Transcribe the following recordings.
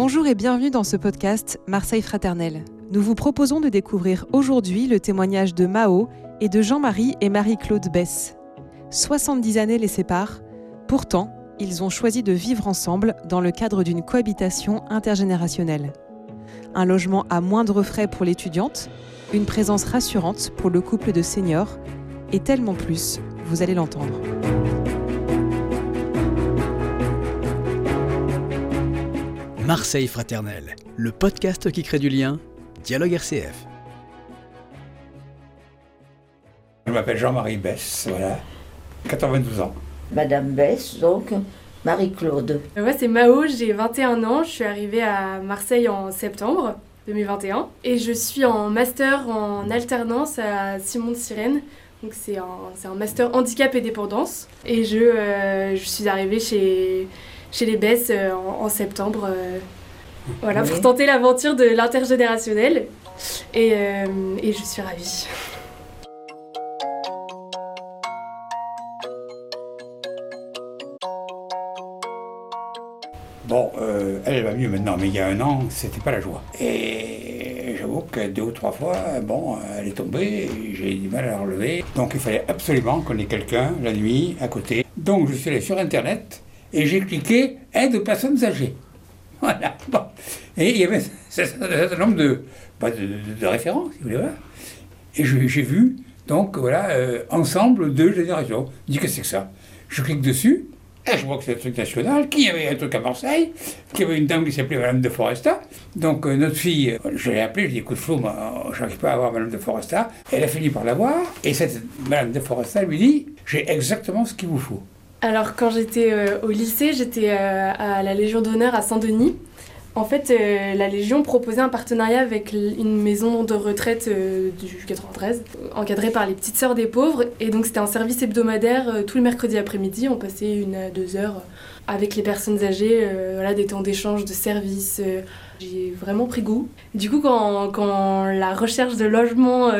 Bonjour et bienvenue dans ce podcast Marseille Fraternelle. Nous vous proposons de découvrir aujourd'hui le témoignage de Mao et de Jean-Marie et Marie-Claude Bess. 70 années les séparent, pourtant, ils ont choisi de vivre ensemble dans le cadre d'une cohabitation intergénérationnelle. Un logement à moindre frais pour l'étudiante, une présence rassurante pour le couple de seniors, et tellement plus, vous allez l'entendre. Marseille Fraternelle, le podcast qui crée du lien, Dialogue RCF. Je m'appelle Jean-Marie Bess, voilà, 92 ans. Madame Bess, donc Marie-Claude. Moi, c'est Mao, j'ai 21 ans, je suis arrivée à Marseille en septembre 2021 et je suis en master en alternance à Simon de Sirène. Donc c'est un, master handicap et dépendance et je, euh, je suis arrivée chez, chez les Besses euh, en, en septembre euh, voilà, pour tenter l'aventure de l'intergénérationnel et, euh, et je suis ravie. Bon, euh, elle va mieux maintenant, mais il y a un an, c'était pas la joie. Et j'avoue que deux ou trois fois, bon, elle est tombée, j'ai du mal à la relever. Donc il fallait absolument qu'on ait quelqu'un la nuit à côté. Donc je suis allé sur Internet et j'ai cliqué aide aux personnes âgées. Voilà. Bon. Et il y avait un certain nombre de, bah, de, références, si vous voulez voir. Et je- j'ai vu, donc voilà, euh, ensemble deux générations. Je dis que c'est que ça? Je clique dessus, et je vois que c'est un truc national, qu'il y avait un truc à Marseille, qu'il y avait une dame qui s'appelait Madame de Foresta. Donc euh, notre fille, euh, je l'ai appelée, je lui ai dit écoute Flo, moi, euh, j'arrive pas à avoir Madame de Foresta. Elle a fini par l'avoir, et cette Madame de Foresta lui dit j'ai exactement ce qu'il vous faut. Alors quand j'étais euh, au lycée, j'étais euh, à la Légion d'honneur à Saint-Denis. En fait, euh, la Légion proposait un partenariat avec une maison de retraite du 93, euh, encadrée par les petites sœurs des pauvres. Et donc c'était un service hebdomadaire tous les mercredis après-midi. On passait une à deux heures avec les personnes âgées, des temps d'échange, de services. J'ai vraiment pris goût. Du coup, quand, quand la recherche de logement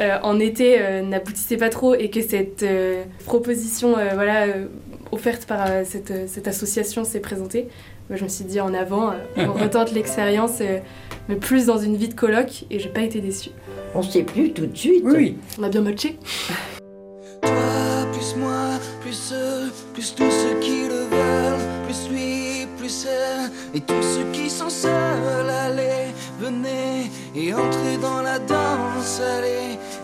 euh, en été euh, n'aboutissait pas trop et que cette euh, proposition euh, voilà, euh, offerte par euh, cette, euh, cette association s'est présentée, bah, je me suis dit en avant, euh, on retente l'expérience, euh, mais plus dans une vie de coloc, et j'ai pas été déçue. On sait plus tout de suite. Oui, oui. On a bien matché. Toi, plus moi, plus eux, plus tous ceux qui le veulent, plus lui, plus elle, et tous ceux qui sont seuls, allez, venez, et entrez dans la danse, allez,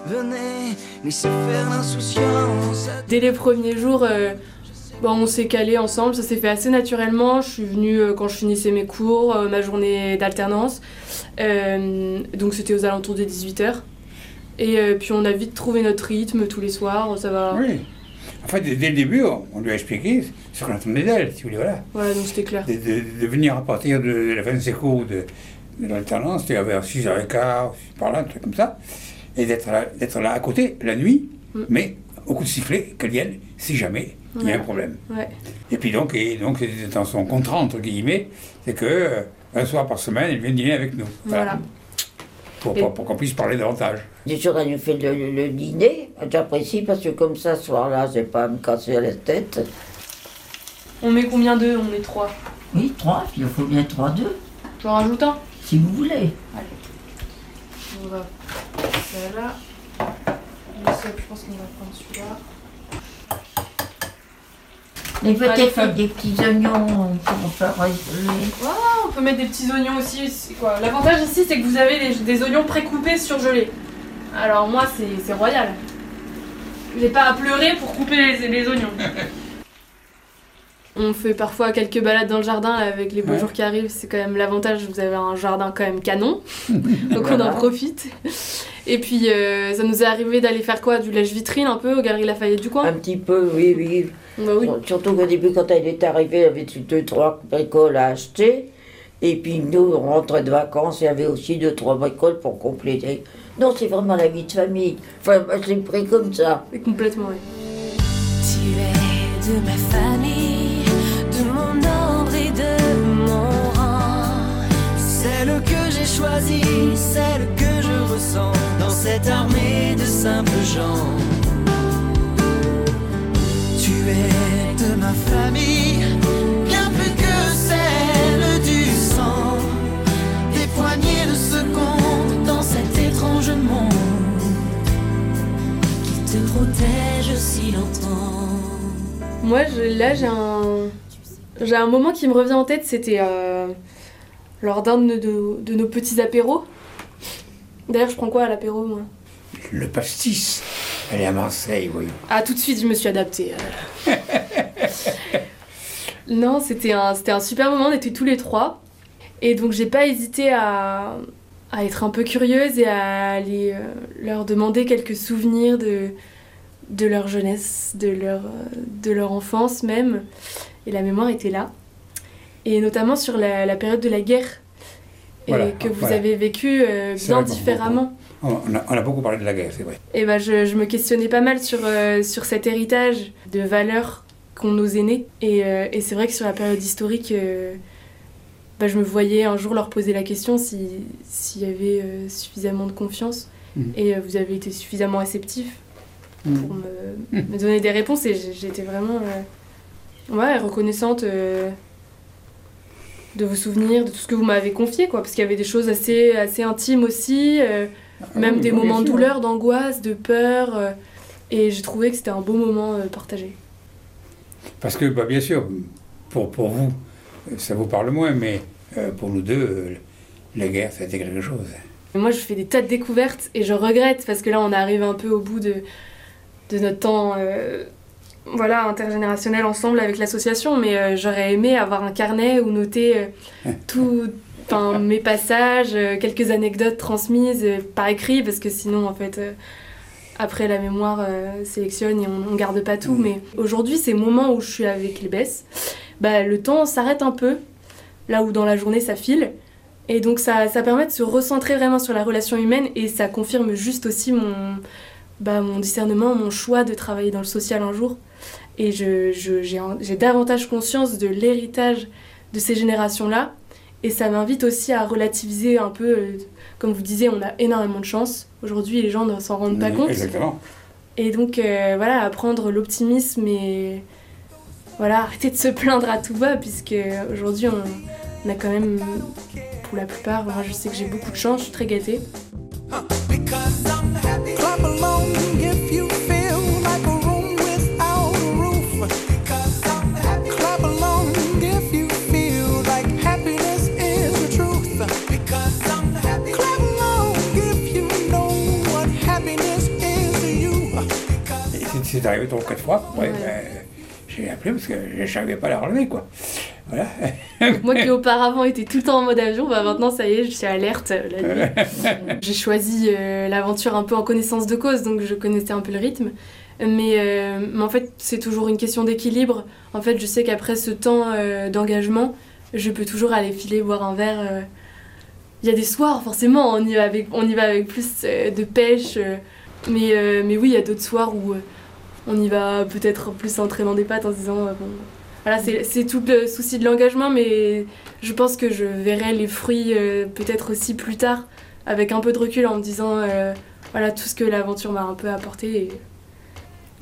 venez, laissez faire l'insouciance. Dès les premiers jours, euh, bon, on s'est calé ensemble, ça s'est fait assez naturellement. Je suis venue euh, quand je finissais mes cours, euh, ma journée d'alternance. Euh, donc c'était aux alentours des 18h. Et euh, puis on a vite trouvé notre rythme tous les soirs, ça va. oui. En fait, dès, le début, on, on lui a expliqué ce qu'on attendait d'elle, si vous voulez, voilà. Voilà, donc c'était clair. de, de- de venir à partir de la fin de ses cours de, de l'alternance, c'était vers 6h15, par là, un truc comme ça, et d'être là, d'être là à côté la nuit, Mm. mais au coup de sifflet, qu'elle vienne si jamais il y a un problème. Ouais. Et puis donc, et donc c'était dans son contrat, entre guillemets, c'est que euh, un soir par semaine, elle vient dîner avec nous. Voilà. Pour, Et- pour- pour qu'on puisse parler davantage. Des jours, elle nous fait le, le- le dîner. J'apprécie parce que comme ça, ce soir-là, j'ai pas à me casser la tête. On met combien d'œufs? On met trois. Oui, trois, il faut bien trois, deux, J'en rajoute un? Si vous voulez. On va celle-là. Le seul, je pense qu'on va prendre celui-là. Mais peut-être avec des petits oignons pour faire rigoler. On peut mettre des petits oignons aussi. quoi. L'avantage ici, c'est que vous avez des, des oignons précoupés surgelés. Alors moi, c'est c'est royal. J'ai pas à pleurer pour couper les, les oignons. On fait parfois quelques balades dans le jardin là, avec les beaux Ouais. jours qui arrivent. C'est quand même l'avantage, vous avez un jardin quand même canon. donc on en profite. Et puis euh, ça nous est arrivé d'aller faire quoi? Du lèche-vitrine un peu aux Galeries Lafayette du coin? Un petit peu, oui, oui. Bah oui. Surtout qu'au début, quand elle est arrivée, elle avait deux, trois bricoles à acheter. Et puis nous, on rentrait de vacances, il y avait aussi deux, trois bricoles pour compléter. Non, c'est vraiment la vie de famille. Enfin, moi, je l'ai pris comme ça. Et complètement, oui. Tu es de ma famille, de mon ordre et de mon rang. Celle que j'ai choisie, celle que armée de simples gens. Tu es de ma famille, bien plus que celle du sang. Des poignées de secondes dans cet étrange monde qui te protège si longtemps. Moi, là, j'ai un, j'ai un moment qui me revient en tête, c'était euh, lors d'un de nos petits apéros. D'ailleurs, je prends quoi à l'apéro, moi? Le pastis. Elle est à Marseille, oui. Ah, tout de suite, je me suis adaptée. euh. non, c'était un, c'était un super moment, on était tous les trois. Et donc, j'ai pas hésité à, à être un peu curieuse et à aller euh, leur demander quelques souvenirs de, de leur jeunesse, de leur, euh, de leur enfance même. Et la mémoire était là. Et notamment sur la, la période de la guerre. Et Voilà, que vous voilà. avez vécu euh, bien différemment. On a, on a beaucoup parlé de la guerre, c'est vrai. Et ben je, je me questionnais pas mal sur, euh, sur cet héritage de valeurs qu'ont nos aînés. Et, euh, et c'est vrai que sur la période historique, bah, je me voyais un jour leur poser la question si- s'il y avait suffisamment de confiance. Mhm. Et vous avez été suffisamment réceptif pour me, me donner des réponses. Et j'étais vraiment ouais, reconnaissante de vos souvenirs, de tout ce que vous m'avez confié. Quoi, parce qu'il y avait des choses assez, assez intimes aussi. euh, même Ah oui, des moments de douleur, d'angoisse, de peur. euh, et j'ai trouvé que c'était un beau moment euh, partagé. Parce que, bah, bien sûr, pour, pour vous, ça vous parle moins, mais pour nous deux, la guerre, ça a été quelque chose. Moi, je fais des tas de découvertes et je regrette parce que là, on arrive un peu au bout de, de notre temps voilà, intergénérationnel ensemble avec l'association. Mais euh, j'aurais aimé avoir un carnet où noter euh, tout. Mes passages, euh, quelques anecdotes transmises euh, par écrit, parce que sinon, en fait, après la mémoire sélectionne et on, on garde pas tout. Mhm. Mais aujourd'hui, ces moments où je suis avec les Besses, bah, le temps s'arrête un peu, là où dans la journée ça file. Et donc ça, ça permet de se recentrer vraiment sur la relation humaine et ça confirme juste aussi mon, bah, mon discernement, mon choix de travailler dans le social un jour. Et je, je- j'ai, un- j'ai davantage conscience de l'héritage de ces générations-là. Et ça m'invite aussi à relativiser un peu, euh, comme vous disiez, on a énormément de chance. Aujourd'hui, les gens ne s'en rendent pas compte. Exactement. Et donc, euh, voilà, apprendre l'optimisme et voilà, arrêter de se plaindre à tout va, puisque aujourd'hui, on, on a quand même, pour la plupart, moi je sais que j'ai beaucoup de chance, je suis très gâtée. C'est- arrivé trois ou quatre fois. Ouais, Ouais. ben, j'ai appelé parce que je n'arrivais pas à la relever, quoi. Voilà. Moi qui auparavant était tout le temps en mode avion, bah maintenant ça y est, je suis alerte euh, la nuit. J'ai choisi euh, l'aventure un peu en connaissance de cause, donc je connaissais un peu le rythme. Mais, euh, mais en fait, c'est toujours une question d'équilibre. En fait, je sais qu'après ce temps euh, d'engagement, je peux toujours aller filer boire un verre. Il y a des soirs, forcément, on y va avec, on y va avec plus de pêche. mais, mais oui, il y a d'autres soirs où on y va peut-être plus en traînant des pattes en se disant euh, bon, voilà, c'est tout le souci de l'engagement, mais je pense que je verrai les fruits euh, peut-être aussi plus tard, avec un peu de recul, en me disant euh, voilà tout ce que l'aventure m'a un peu apporté.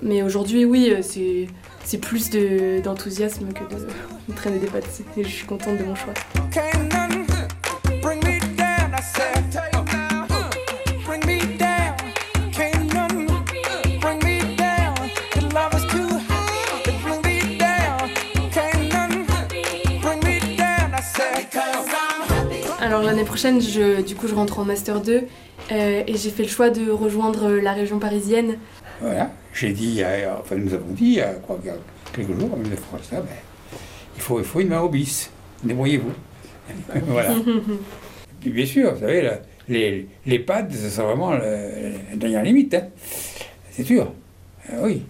Mais aujourd'hui, oui, c'est plus de- d'enthousiasme que de, des pattes. Et je suis contente de mon choix. L'année prochaine, je, du coup, je rentre en Master 2 euh, et j'ai fait le choix de rejoindre la région parisienne. Voilà. J'ai dit, a- enfin, nous avons dit, il y a quoi, il y a quelques jours, ça, ben, il, faut, il faut une main au bis. Débrouillez-vous. voilà. Puis bien sûr, vous savez, là, les, les pads, c'est vraiment le- la dernière limite. hein. C'est sûr. Euh, oui.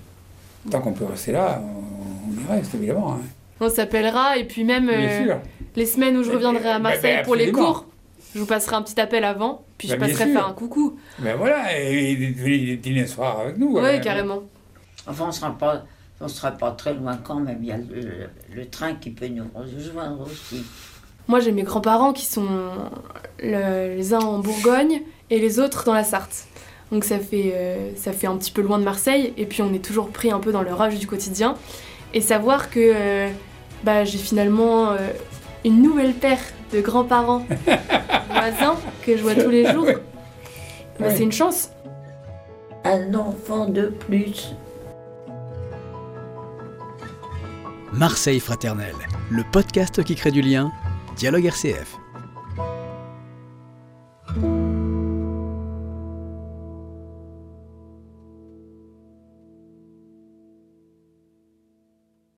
Tant qu'on peut rester là, on, on y reste, évidemment. hein. On s'appellera et puis même euh, les semaines où je Mais- reviendrai à mais- Marseille mais pour les cours, je vous passerai un petit appel avant, puis je Bah, passerai faire un coucou. Ben voilà, et dîner ce soir avec nous. Euh, carrément. Enfin, on sera pas, on sera pas très loin quand même. Il y a le, le train qui peut nous rejoindre aussi. Moi, j'ai mes grands-parents qui sont le- les uns en Bourgogne et les autres dans la Sarthe. Donc ça fait, euh, ça fait un petit peu loin de Marseille et puis on est toujours pris un peu dans le rage du quotidien. Et savoir que euh, bah, j'ai finalement euh, une nouvelle paire de grands-parents voisins que je vois tous les jours. Bah, c'est une chance. Un enfant de plus. Marseille fraternelle, le podcast qui crée du lien, Dialogue RCF.